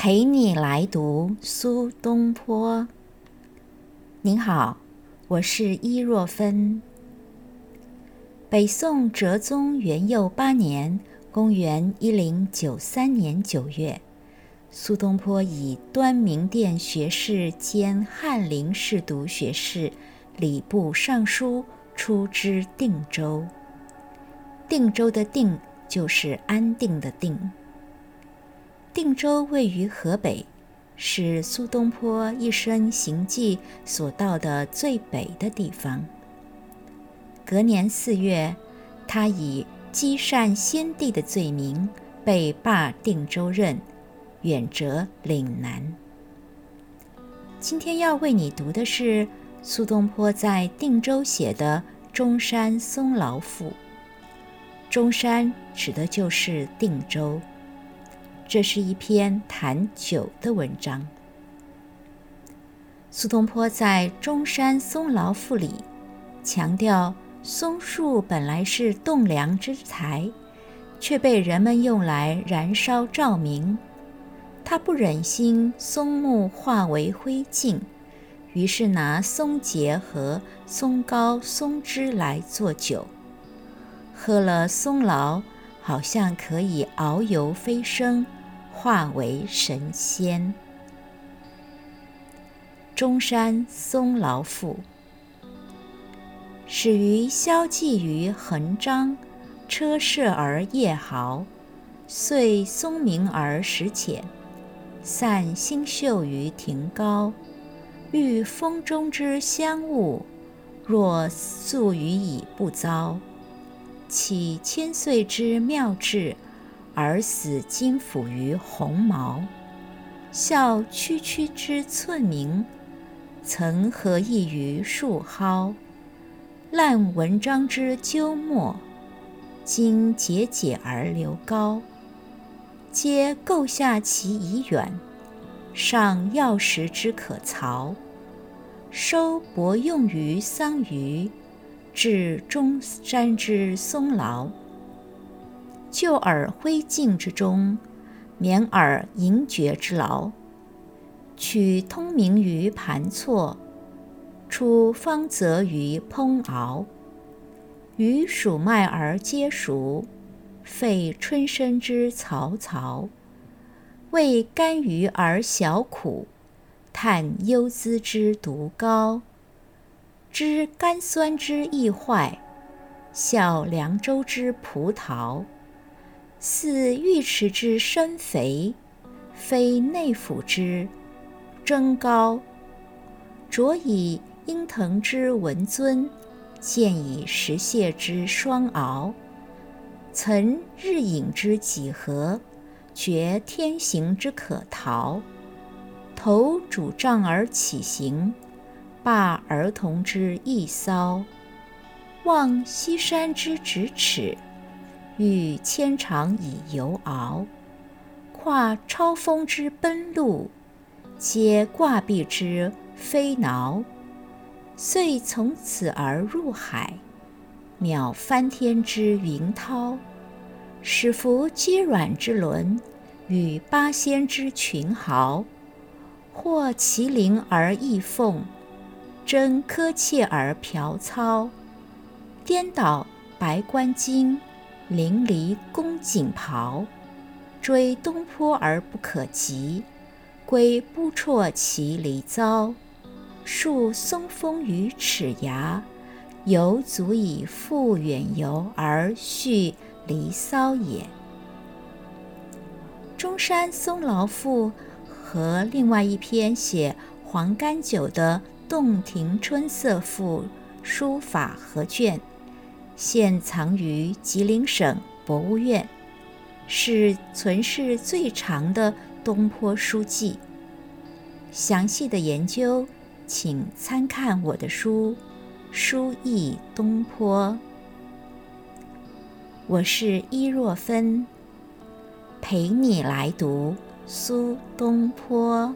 陪你来读苏东坡。您好，我是伊若芬。北宋哲宗元佑八年（公元一零九三年九月），苏东坡以端明殿学士兼翰林侍读学士、礼部尚书出知定州。定州的“定”就是安定的“定”。定州位于河北，是苏东坡一生行迹所到的最北的地方。隔年四月，他以积善先帝的罪名被罢定州任，远谪岭南。今天要为你读的是苏东坡在定州写的《中山松劳赋》。中山指的就是定州。这是一篇谈酒的文章。苏东坡在《中山松劳赋》里强调，松树本来是栋梁之材，却被人们用来燃烧照明。他不忍心松木化为灰烬，于是拿松节和松糕、松枝来做酒，喝了松劳，好像可以遨游飞升。化为神仙。中山松劳赋，始于萧霁于横章，车射而夜豪，遂松鸣而时浅，散星宿于庭高，遇风中之香雾，若宿予以不遭，岂千岁之妙智？而死金腐于鸿毛，笑区区之寸名，曾何异于树蒿？烂文章之鸠末，今节节而流高，皆构下其已远，上药石之可曹，收薄用于桑榆，至中山之松劳。就尔灰烬之中，免尔盈绝之劳。取通明于盘错，出方泽于烹熬。于黍麦而皆熟，废春生之草草。味甘鱼而小苦，叹幽滋之独高。知甘酸之易坏，笑凉州之葡萄。似玉池之深肥，非内府之蒸高。着以殷藤之文尊，见以石蟹之双螯。岑日影之几何，觉天行之可逃。头拄杖而起行，罢儿童之逸骚。望西山之咫尺。欲牵肠以游敖，跨超风之奔路，皆挂壁之飞挠。遂从此而入海，渺翻天之云涛。使服皆软之轮，与八仙之群豪。或麒麟而翼凤，争苛切而嫖操。颠倒白冠经。淋漓宫锦袍，追东坡而不可及，归不辍其离遭。树松风于齿牙，犹足以复远游而续离骚也。《中山松劳赋》和另外一篇写黄甘酒的《洞庭春色赋》书法合卷。现藏于吉林省博物院，是存世最长的东坡书记。详细的研究，请参看我的书《书忆东坡》。我是伊若芬，陪你来读苏东坡。